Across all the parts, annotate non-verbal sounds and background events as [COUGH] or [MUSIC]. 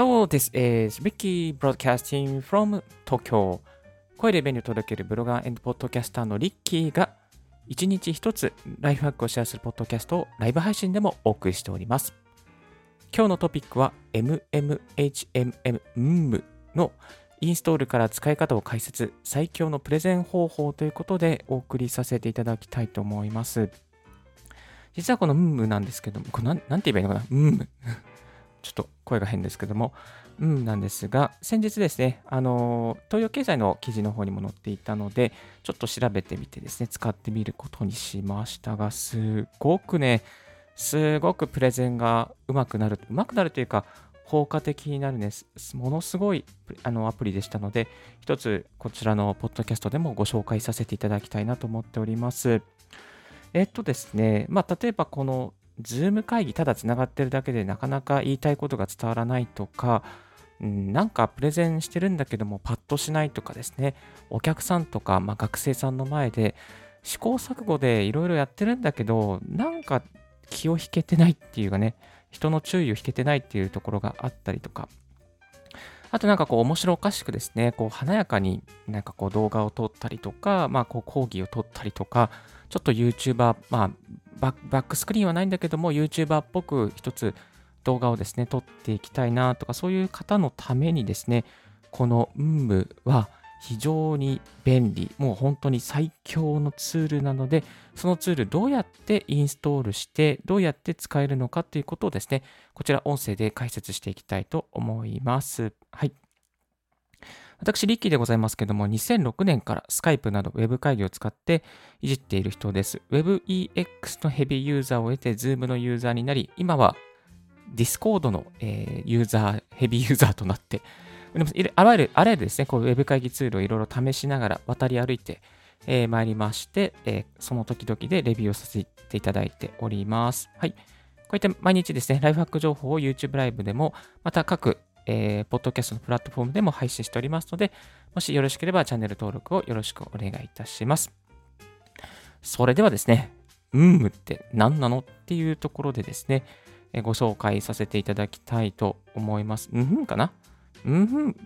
Hello, this is Ricky Broadcasting from Tokyo. 声で便利を届けるブロガーポッドキャスターのリッキーが一日一つライフハックをシェアするポッドキャストをライブ配信でもお送りしております。今日のトピックは MMHMM のインストールから使い方を解説、最強のプレゼン方法ということでお送りさせていただきたいと思います。実はこのムームなんですけども、これなんなんて言えばいいのかな？ムーム。ちょっと声が変ですけども、うん、なんですが、先日ですね、あの、東洋経済の記事の方にも載っていたので、ちょっと調べてみてですね、使ってみることにしましたが、すごくね、すごくプレゼンがうまくなる、うまくなるというか、効果的になるね、ものすごいあのアプリでしたので、一つこちらのポッドキャストでもご紹介させていただきたいなと思っております。えっとですね、まあ、例えばこの Zoom 会議ただつながってるだけでなかなか言いたいことが伝わらないとか、うん、なんかプレゼンしてるんだけどもパッとしないとかですね、お客さんとか、まあ、学生さんの前で試行錯誤でいろいろやってるんだけど、なんか気を引けてないっていうかね、人の注意を引けてないっていうところがあったりとか、あとなんかこう面白おかしくですね、こう華やかになんかこう動画を撮ったりとか、まあこう講義を撮ったりとか、ちょっと YouTuber、まあバックスクリーンはないんだけども、YouTuber っぽく一つ動画をですね、撮っていきたいなとか、そういう方のためにですね、この UM は非常に便利、もう本当に最強のツールなので、そのツールどうやってインストールして、どうやって使えるのかということをですね、こちら音声で解説していきたいと思います。はい。私、リッキーでございますけども、2006年からスカイプなど Web 会議を使っていじっている人です。WebEX のヘビーユーザーを得て Zoom のユーザーになり、今は Discord の、えー、ユーザー、ヘビーユーザーとなって、あらゆる、あらゆるですね、こう Web 会議ツールをいろいろ試しながら渡り歩いて、えー、参りまして、えー、その時々でレビューをさせていただいております。はい。こういった毎日ですね、ライフハック情報を YouTube ライブでも、また各えー、ポッドキャストのプラットフォームでも配信しておりますので、もしよろしければチャンネル登録をよろしくお願いいたします。それではですね、うんって何なのっていうところでですね、えご紹介させていただきたいと思います。うんふんかな？うんふん。ち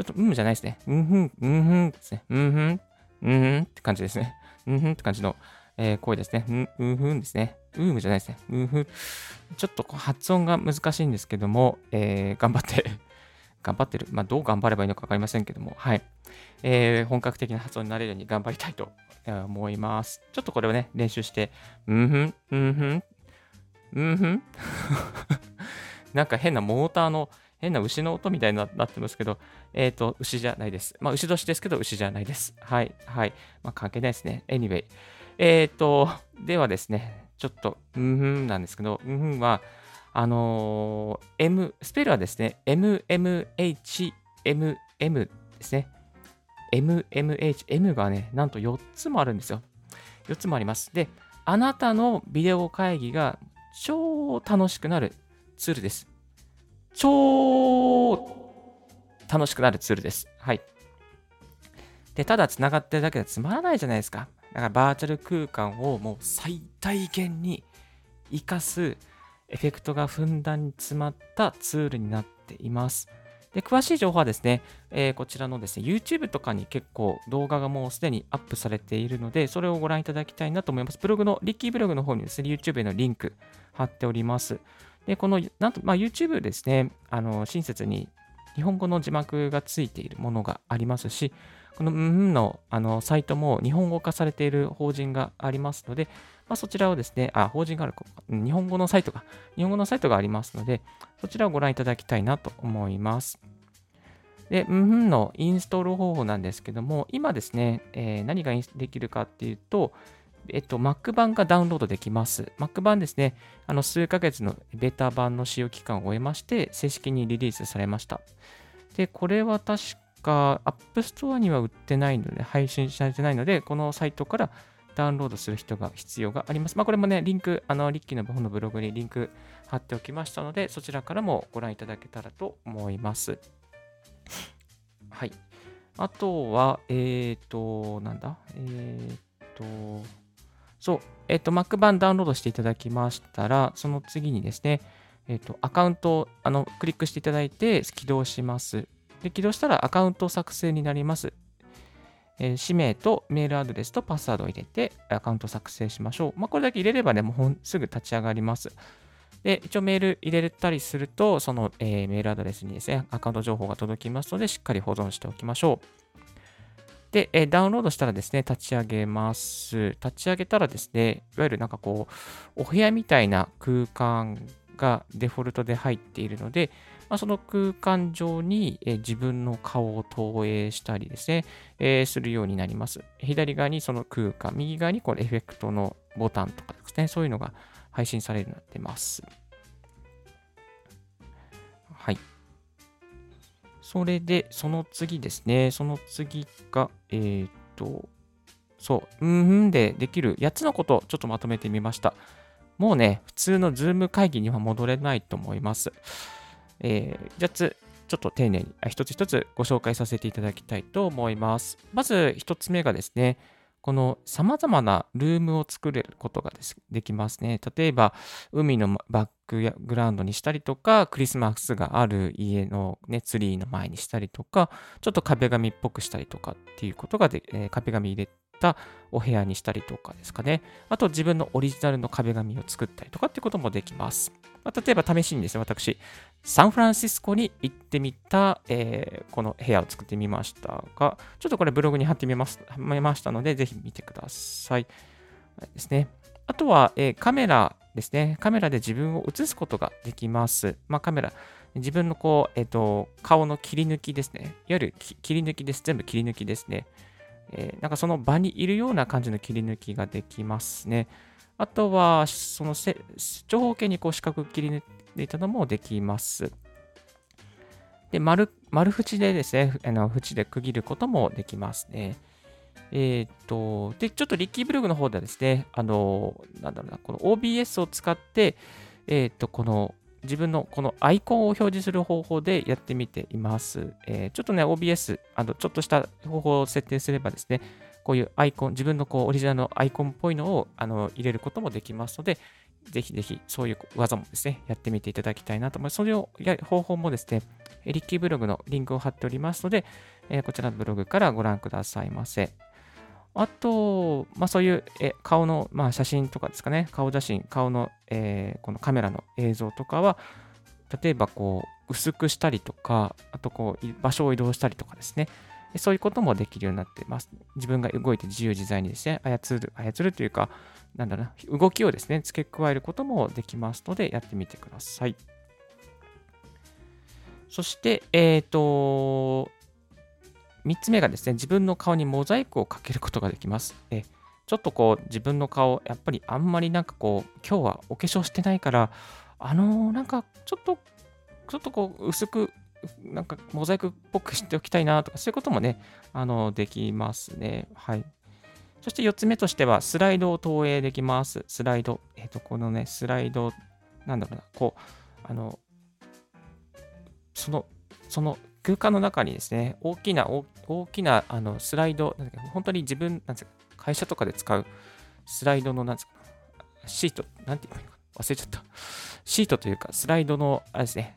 ょっとうんじゃないですね。うんふん、うんふんですね。うんふん、うんふんって感じですね。うんふんって感じの、えー、声ですね。うん、うんふんですね。ウームじゃないですね。ウーム。ちょっと発音が難しいんですけども、えー、頑張って [LAUGHS] 頑張ってる。まあ、どう頑張ればいいのか分かりませんけども、はい。えー、本格的な発音になれるように頑張りたいと思います。ちょっとこれをね、練習して、うんふん、うんふん、うんふん。[LAUGHS] なんか変なモーターの、変な牛の音みたいになってますけど、えっ、ー、と、牛じゃないです。まあ、牛年ですけど、牛じゃないです。はい、はい。まあ、関係ないですね。Anyway。えっ、ー、と、ではですね、ちょっと、うんふんなんですけど、うんふんは、あのー、M、スペルはですね、MMHMM ですね。MMH、M がね、なんと4つもあるんですよ。4つもあります。で、あなたのビデオ会議が超楽しくなるツールです。超楽しくなるツールです。はい。で、ただ繋がってるだけでつまらないじゃないですか。だからバーチャル空間をもう最大限に活かすエフェクトがふんだんに詰まったツールになっています。で詳しい情報はですね、えー、こちらのですね、YouTube とかに結構動画がもうすでにアップされているので、それをご覧いただきたいなと思います。ブログの、リッキーブログの方にですね、YouTube へのリンク貼っております。で、この、なんと、まあ、YouTube ですね、あの、親切に日本語の字幕がついているものがありますし、このうんのあのサイトも日本語化されている法人がありますので、まあ、そちらをですね、あ、法人がある、日本語のサイトが、日本語のサイトがありますので、そちらをご覧いただきたいなと思います。で、うんのインストール方法なんですけども、今ですね、えー、何ができるかっていうと、えっと、Mac 版がダウンロードできます。Mac 版ですね、あの数ヶ月のベータ版の使用期間を終えまして、正式にリリースされました。で、これは確か App Store には売ってないので、配信されてないので、このサイトからダウンロードする人が必要があります。まあ、これもね、リンク、あの、リッキーの本のブログにリンク貼っておきましたので、そちらからもご覧いただけたらと思います。はい。あとは、えっ、ー、と、なんだ？え、ー、と、そう、えっ、ー、と、Mac 版ダウンロードしていただきましたら、その次にですね、えっ、と、アカウントをあのクリックしていただいて起動します。で、起動したらアカウント作成になります。えー、氏名とメールアドレスとパスワードを入れてアカウント作成しましょう。まあ、これだけ入れればね、もうすぐ立ち上がります。で、一応メール入れたりすると、その、えー、メールアドレスにですね、アカウント情報が届きますので、しっかり保存しておきましょう。で、えー、ダウンロードしたらですね、立ち上げます。立ち上げたらですね、いわゆるなんかこう、お部屋みたいな空間がデフォルトで入っているので、まあ、その空間上に、え自分の顔を投影したりですね、えー、するようになります。左側にその空間、右側にこれエフェクトのボタンとかですね、そういうのが配信されるようになってます。はい。それで、その次ですね。その次が、えっ、と、そう、うんふんでできる8つのことをちょっとまとめてみました。もうね、普通のズーム会議には戻れないと思います。えー、じゃつ、ちょっと丁寧に一つ一つご紹介させていただきたいと思います。まず一つ目がですね、この様々なルームを作れることができますね。例えば、海のバックグラウンドにしたりとか、クリスマスがある家の、ね、ツリーの前にしたりとか、ちょっと壁紙っぽくしたりとかっていうことがで、えー、壁紙入れたお部屋にしたりとかですかね。あと自分のオリジナルの壁紙を作ったりとかっていうこともできます。まあ、例えば試しにですね、私、サンフランシスコに行ってみた、えー、この部屋を作ってみましたが、ちょっとこれブログに貼ってみます見ましたので、ぜひ見てください。ですね。あとは、えー、カメラですね。カメラで自分を映すことができます。まあ、カメラ、自分のこう、えっ、ー、と、顔の切り抜きですね。いわゆる切り抜きです。全部切り抜きですね。えー、なんかその場にいるような感じの切り抜きができますね。あとは、その長方形にこう四角切り抜いたのもできます。で、丸、丸縁でですね、あの縁で区切ることもできますね。えっ、と、で、ちょっとリッキーブログの方ではですね、あの、なんだろうな、この OBS を使って、えっ、と、この自分のこのアイコンを表示する方法でやってみています。えー、ちょっとね、OBS、あのちょっとした方法を設定すればですね、こういうアイコン、自分のこうオリジナルのアイコンっぽいのをあの入れることもできますので、ぜひぜひそういう技もですね、やってみていただきたいなと思います。それをや方法もですね、リッキーブログのリンクを貼っておりますので、えー、こちらのブログからご覧くださいませ。あと、まあ、そういうえ顔の、まあ、写真とかですかね、顔写真、顔の、えー、このカメラの映像とかは、例えばこう薄くしたりとか、あとこう場所を移動したりとかですね、そういうこともできるようになってます。自分が動いて自由自在にですね、操る、操るというか、なんだろうな、動きをですね、付け加えることもできますので、やってみてください。そして、えっ、ー、と、3つ目がですね、自分の顔にモザイクをかけることができます。えちょっとこう、自分の顔、やっぱりあんまりなんかこう、今日はお化粧してないから、あのー、なんかちょっと、ちょっとこう、薄く、なんかモザイクっぽくしておきたいなとか、そういうこともね、あの、できますね。はい。そして4つ目としては、スライドを投影できます。スライド。えっ、ー、と、このね、スライド、なんだろうな、こう、あの、その、その空間の中にですね、大きな、大きなあのスライド、なんか本当に自分、なんですか、会社とかで使うスライドの、なんですか、シート、なんて言うのか忘れちゃった。シートというか、スライドの、あれですね、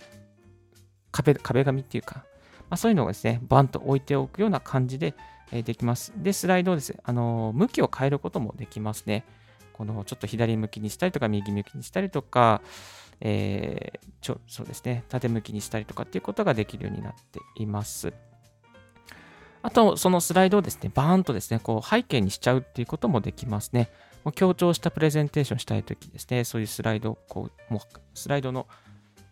壁、壁紙っていうか、まあ、そういうのをですね、バンと置いておくような感じで、え、できます。で、スライドをですね、あの、向きを変えることもできますね。このちょっと左向きにしたりとか、右向きにしたりとか、えー、ちょそうですね、縦向きにしたりとかっていうことができるようになっています。あと、そのスライドをですね、バーンとですね、こう背景にしちゃうっていうこともできますね。もう強調したプレゼンテーションしたいときですね、そういうスライドを、こう、もうスライドの、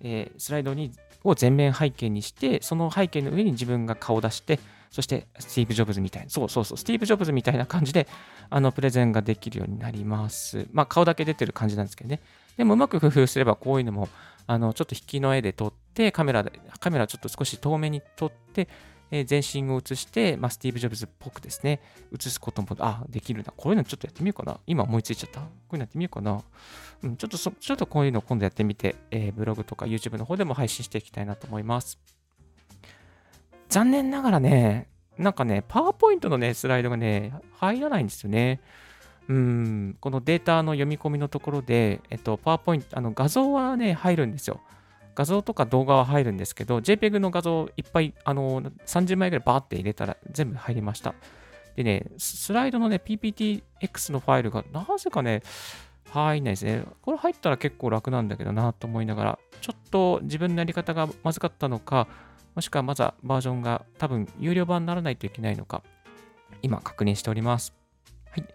えー、スライドにを全面背景にして、その背景の上に自分が顔を出して、そしてスティーブ・ジョブズみたいな、そうそうそう、スティーブ・ジョブズみたいな感じで、あの、プレゼンができるようになります。まあ、顔だけ出てる感じなんですけどね。でもうまく工夫すればこういうのもあのちょっと引きの絵で撮ってカメラでカメラちょっと少し遠目に撮って、え、全身を映して、まあ、スティーブ・ジョブズっぽくですね映すこともあできるな。こういうのちょっとやってみようかな。今思いついちゃった。こういうのやってみようかな、うん、ちょっとそちょっとこういうの今度やってみて、えー、ブログとか YouTube の方でも配信していきたいなと思います。残念ながらねなんかね、パワーポイントのね、スライドがね、入らないんですよね。うん、このデータの読み込みのところで、えっと、パワーポイント、あの画像はね、入るんですよ。画像とか動画は入るんですけど、JPEG の画像いっぱい、あの、30枚ぐらいバーって入れたら全部入りました。でね、スライドのね、PPTX のファイルがなぜかね、入んないですね。これ入ったら結構楽なんだけどなと思いながら、ちょっと自分のやり方がまずかったのか、もしくはまだバージョンが多分有料版にならないといけないのか、今確認しております。はい。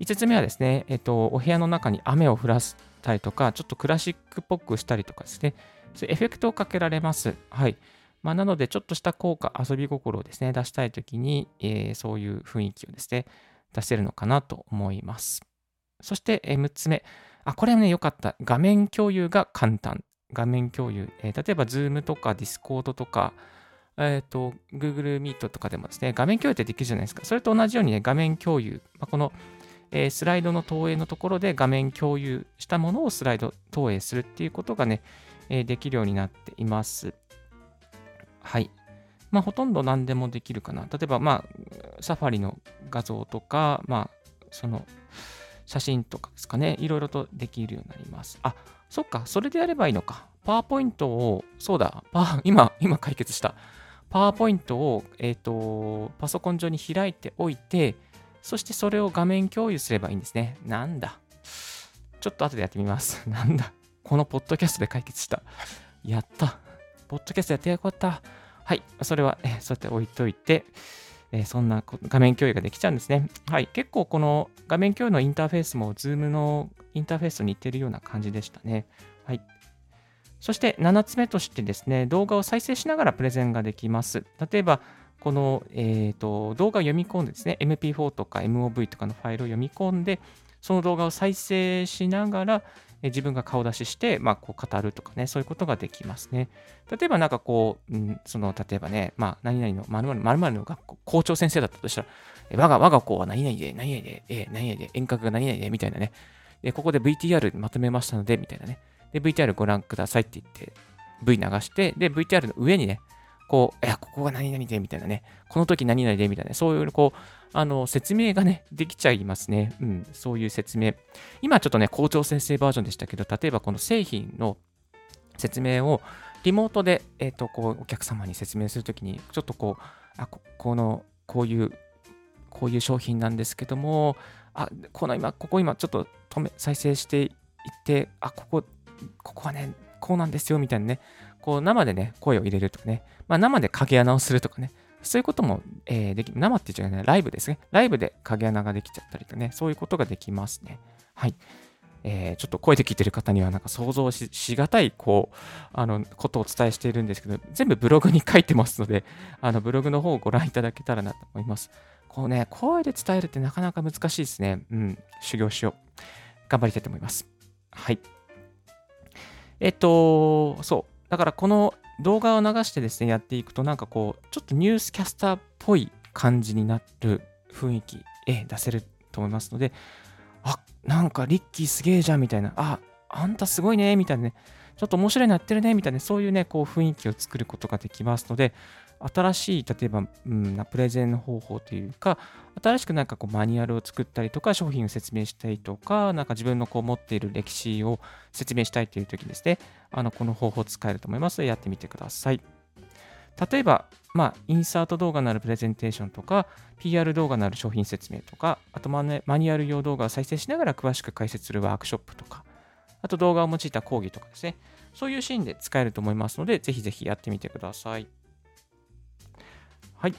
5つ目はですね、えっと、お部屋の中に雨を降らせたりとか、ちょっとクラシックっぽくしたりとかですね、そういうエフェクトをかけられます。はい。まあ、なので、ちょっとした効果、遊び心をですね、出したいときに、えーそういう雰囲気をですね、出せるのかなと思います。そして、え6つ目。あ、これはね、良かった。画面共有が簡単。画面共有。えー例えば、Zoom とか Discord とか、えっ、と、Google Meet とかでもですね、画面共有ってできるじゃないですか。それと同じようにね、画面共有。まあ、この、えースライドの投影のところで画面共有したものをスライド投影するっていうことがね、えできるようになっています。はい。まあ、ほとんど何でもできるかな。例えば、まあ、サファリの画像とか、まあ、その、写真とかですかね、いろいろとできるようになります。あ、そっか、それでやればいいのか。パワーポイントを、そうだ、パ [LAUGHS] 今、今解決した。パワーポイントを、えっ、と、パソコン上に開いておいて、そしてそれを画面共有すればいいんですね。なんだ。ちょっと後でやってみます。[LAUGHS] なんだ。このポッドキャストで解決した。やった。ポッドキャストやってよかった。はい。それは、えーそうやって置いといて、えーそんな画面共有ができちゃうんですね。はい。結構この画面共有のインターフェースも Zoom のインターフェースと似てるような感じでしたね。はい。そして7つ目としてですね、動画を再生しながらプレゼンができます。例えば、この、えーと動画を読み込んでですね、MP4 とか MOV とかのファイルを読み込んで、その動画を再生しながら、自分が顔出しして、まあ、こう語るとかね、そういうことができますね。例えばなんかこう、うん、その、例えばね、まあ、何々の、〇〇〇〇の学校、校長先生だったとしたら、え我が、我が校は何々で、何々で、え何々で、遠隔が何々で、みたいなね。で、ここで VTR まとめましたので、みたいなね。で、VTR ご覧くださいって言って、V 流して、で、VTR の上にね、こう、いや、ここが何々で、みたいなね。この時何々で、みたいな、そういう、こう、あの、説明がね、できちゃいますね。うん、そういう説明。今ちょっとね、校長先生バージョンでしたけど、例えばこの製品の説明をリモートで、えっ、と、こう、お客様に説明するときに、ちょっとこう、あ、ここの、こういう、こういう商品なんですけども、あ、この今、ここ今ちょっと止め、再生していって、あ、ここ、ここはね、こうなんですよ、みたいなね、こう生でね、声を入れるとかね、まあ生で影穴をするとかね、そういうことも、えーでき、生って言っちゃうね、ライブですね。ライブで影穴ができちゃったりとね、そういうことができますね。はい。えーちょっと声で聞いてる方にはなんか想像ししがたいこうあのことをお伝えしているんですけど全部ブログに書いてますので [LAUGHS] あのブログの方をご覧いただけたらなと思います。こうね声で伝えるってなかなか難しいですね。うん。修行しよう。頑張りたいと思います。はい。えっとそう。だからこの動画を流してですねやっていくとなんかこうちょっとニュースキャスターっぽい感じになる雰囲気え出せると思いますのであなんかリッキーすげえじゃんみたいな、ああんたすごいねみたいなね、ちょっと面白いなってるねみたいな、そういうね、こう雰囲気を作ることができますので、新しい、例えば、うん、プレゼン方法というか、新しくなんかこうマニュアルを作ったりとか、商品を説明したりとか、なんか自分のこう持っている歴史を説明したいという時ですね、あのこの方法を使えると思いますので、やってみてください。例えば、まあ、インサート動画のあるプレゼンテーションとか、PR 動画のある商品説明とか、あとマニュアル用動画を再生しながら詳しく解説するワークショップとか、あと動画を用いた講義とかですね、そういうシーンで使えると思いますので、ぜひぜひやってみてください。はい。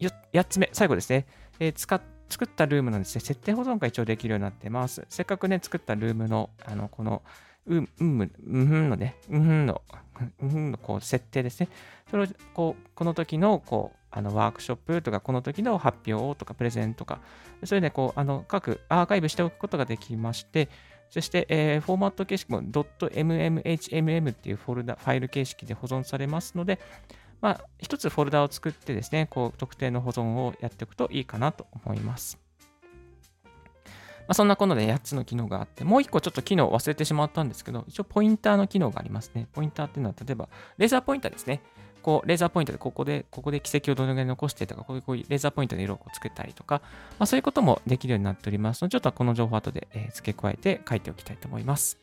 よ8つ目、最後ですね。えー使っ作ったルームのですね、設定保存が一応できるようになってます。せっかくね、作ったルームの、あの、この、うん、うん、うんふんのね、うんんの、[LAUGHS] うんのこう設定ですね。それをこうこの時のこうあのワークショップとか、この時の発表とか、プレゼンとか、それでこうあの各アーカイブしておくことができまして、そして、えーフォーマット形式も .mmHmm っていうフォルダ、ファイル形式で保存されますので、まあ、一つフォルダを作ってですね、こう特定の保存をやっておくといいかなと思います。まあ、そんなことで8つの機能があって、もう1個ちょっと機能忘れてしまったんですけど、一応ポインターの機能がありますね。ポインターっていうのは、例えば、レーザーポインターですね。こうレーザーポイントでここで、ここで軌跡をどのぐらい残してとか、こういうこういうレーザーポイントで色を作ったりとか、まあ、そういうこともできるようになっておりますので、ちょっとこの情報後で、え付け加えて書いておきたいと思います。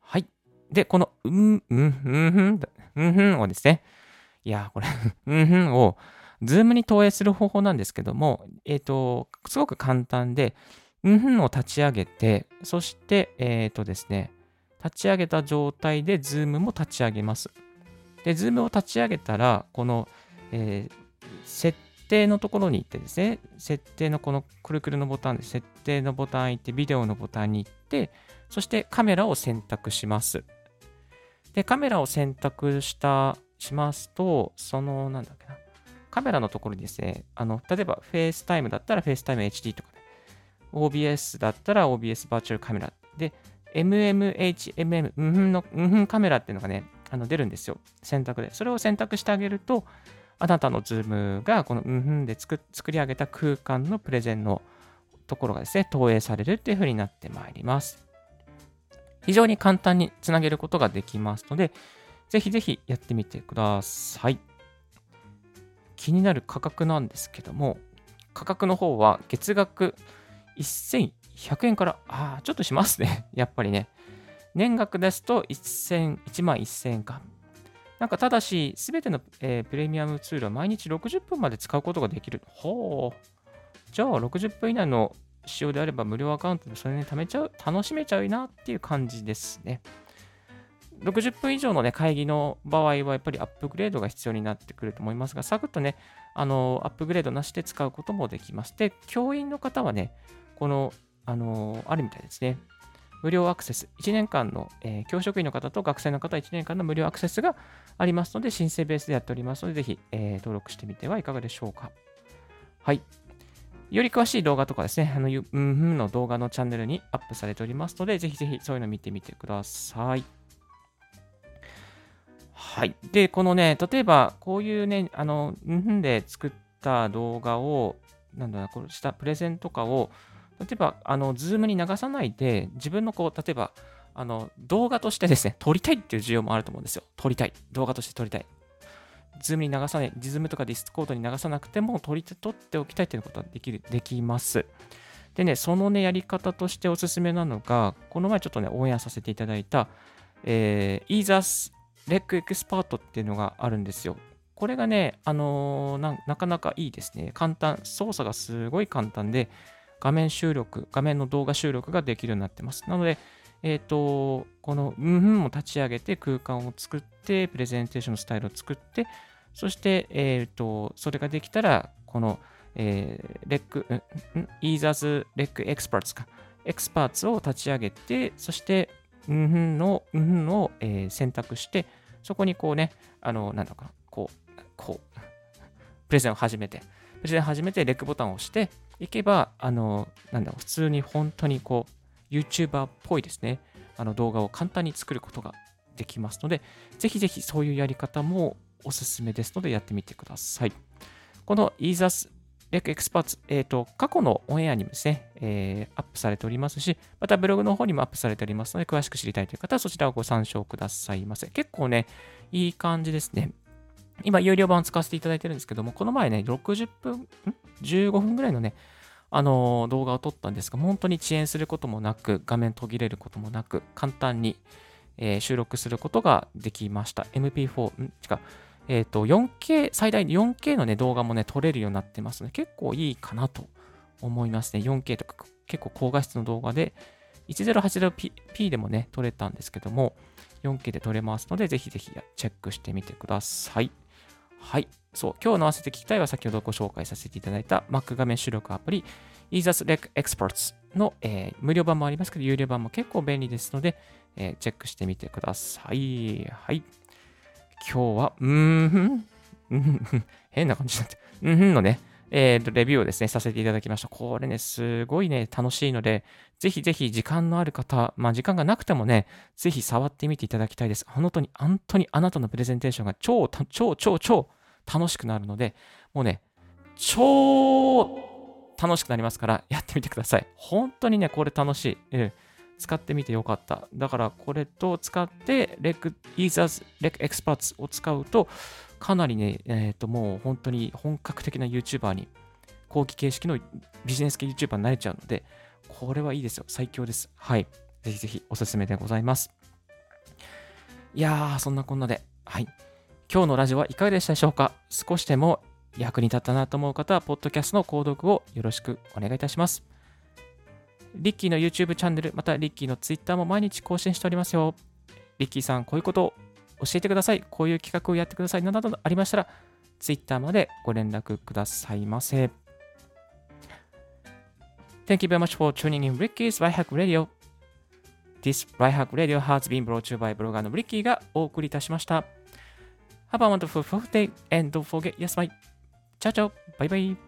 はい。で、この、うん、うん、うん、うん、うん、うんをですね、いや、これ [LAUGHS] うん、うんを、ズームに投影する方法なんですけども、えっ、ー、と、すごく簡単で、うんふんを立ち上げて、そして、えっ、ー、とですね、立ち上げた状態でズームも立ち上げます。で、ズームを立ち上げたら、この、えー、設定のところに行ってですね、設定のこのくるくるのボタンで、設定のボタンに行って、ビデオのボタンに行って、そしてカメラを選択します。で、カメラを選択した、しますと、その、なんだっけな、カメラのところにですね、あの、例えば FaceTime だったら FaceTime HD とか OBS だったら OBS バーチャルカメラで、MMHMM、うんふんの、うんふんカメラっていうのがね、あの出るんですよ。選択で。それを選択してあげると、あなたのズームがこのうんふんで作作り上げた空間のプレゼンのところがですね、投影されるっていう風になってまいります。非常に簡単につなげることができますので、ぜひぜひやってみてください。気になる価格なんですけども、価格の方は月額1100円から、ああ、ちょっとしますね。[LAUGHS] やっぱりね。年額ですと1000 1万1000円か。なんかただし、すべての、えー、プレミアムツールは毎日60分まで使うことができる。ほう。じゃあ、60分以内の使用であれば無料アカウントでそれに貯めちゃう、楽しめちゃうなっていう感じですね。60分以上の、ね、会議の場合はやっぱりアップグレードが必要になってくると思いますが、サクッとね、あのアップグレードなしで使うこともできます。で、教員の方はね、この、あのあるみたいですね。無料アクセス、1年間の、えー、教職員の方と学生の方は1年間の無料アクセスがありますので、申請ベースでやっておりますので、ぜひ、えー、登録してみてはいかがでしょうか。はい。より詳しい動画とかですね、あの、うんふんの動画のチャンネルにアップされておりますので、ぜひぜひそういうの見てみてください。はい。で、このね、例えば、こういうね、あの、うんふんで作った動画を、なんだろう、こうしたプレゼンとかを、例えば、あの、ズームに流さないで、自分のこう、例えば、あの、動画としてですね、撮りたいっていう需要もあると思うんですよ。撮りたい。動画として撮りたい。ズームに流さない、ズームとかディスコードに流さなくても撮り、撮っておきたいっていうことはできる、できます。でね、そのね、やり方としておすすめなのが、この前ちょっとね、オンエアさせていただいた、えー、 EaseUS RecExperts っていうのがあるんですよ。これがね、あのー、ななかなかいいですね。簡単、操作がすごい簡単で、画面収録、画面の動画収録ができるようになってます。なので、えっ、ー、と、このうんふんも立ち上げて空間を作って、プレゼンテーションのスタイルを作って、そして、えっ、ー、と、それができたら、この、えー、レック、ん EaseUS RecExperts か、 Experts を立ち上げて、そして、うんふんの、うんふんを、えー、選択して、そこにこうね、あの、なんだか、こう、こう、プレゼンを始めて、プレゼンを始めて、レックボタンを押して、いけば、あの、なんだろう、普通に本当にこう、YouTuber っぽいですね、あの動画を簡単に作ることができますので、ぜひぜひそういうやり方もおすすめですので、やってみてください。この e s a s レクエクスパーツ、えっ、ー、と、過去のオンエアにもですね、えー、アップされておりますし、またブログの方にもアップされておりますので、詳しく知りたいという方はそちらをご参照くださいませ。結構ね、いい感じですね。今、有料版を使わせていただいてるんですけども、この前ね、60分、ん ?15 分ぐらいのね、あの動画を撮ったんですが、本当に遅延することもなく、画面途切れることもなく、簡単に、えー、収録することができました。MP4、ん？違う、えっ、ー、と、4K、最大 4K のね、動画もね、撮れるようになってますので、結構いいかなと思いますね。4K とか結構高画質の動画で、1080p でもね、撮れたんですけども、4K で撮れますので、ぜひぜひチェックしてみてください。はい。そう、今日の合わせて聞きたいは先ほどご紹介させていただいた Mac 画面出力アプリ EaseUs Experts の、えー、無料版もありますけど、有料版も結構便利ですので、えー、チェックしてみてください。はい。今日は、うーん、変な感じになって、うんのね、えー、レビューをですね、させていただきました。これね、すごいね、楽しいので、ぜひぜひ時間のある方、まあ時間がなくてもね、ぜひ触ってみていただきたいです。本当に、本当にあなたのプレゼンテーションが超、超、超、超楽しくなるので、もうね、超楽しくなりますから、やってみてください。本当にね、これ楽しい。うん使ってみてよかった。だからこれと使って Rec Users Rec Experts を使うと、かなりね、えっ、ー、ともう本当に本格的な YouTuber に、後期形式のビジネス系 YouTuber になれちゃうので、これはいいですよ。最強です。はい。ぜひぜひおすすめでございます。いやー、そんなこんなで、はい。今日のラジオはいかがでしたでしょうか？少しでも役に立ったなと思う方は、ポッドキャストの購読をよろしくお願いいたします。リッキーの YouTube チャンネル、またリッキーの Twitter も毎日更新しておりますよ。リッキーさん、こういうこと教えてください。こういう企画をやってください。などなどありましたら、Twitter までご連絡くださいませ。Thank you very much for tuning in Ricky's r i h a c k Radio. This r i h a c k Radio has been brought to you by ブロガーのリッキーがお送りいたしました。Have a wonderful day and don't forget, yes, bye. チャオチャオバイバイ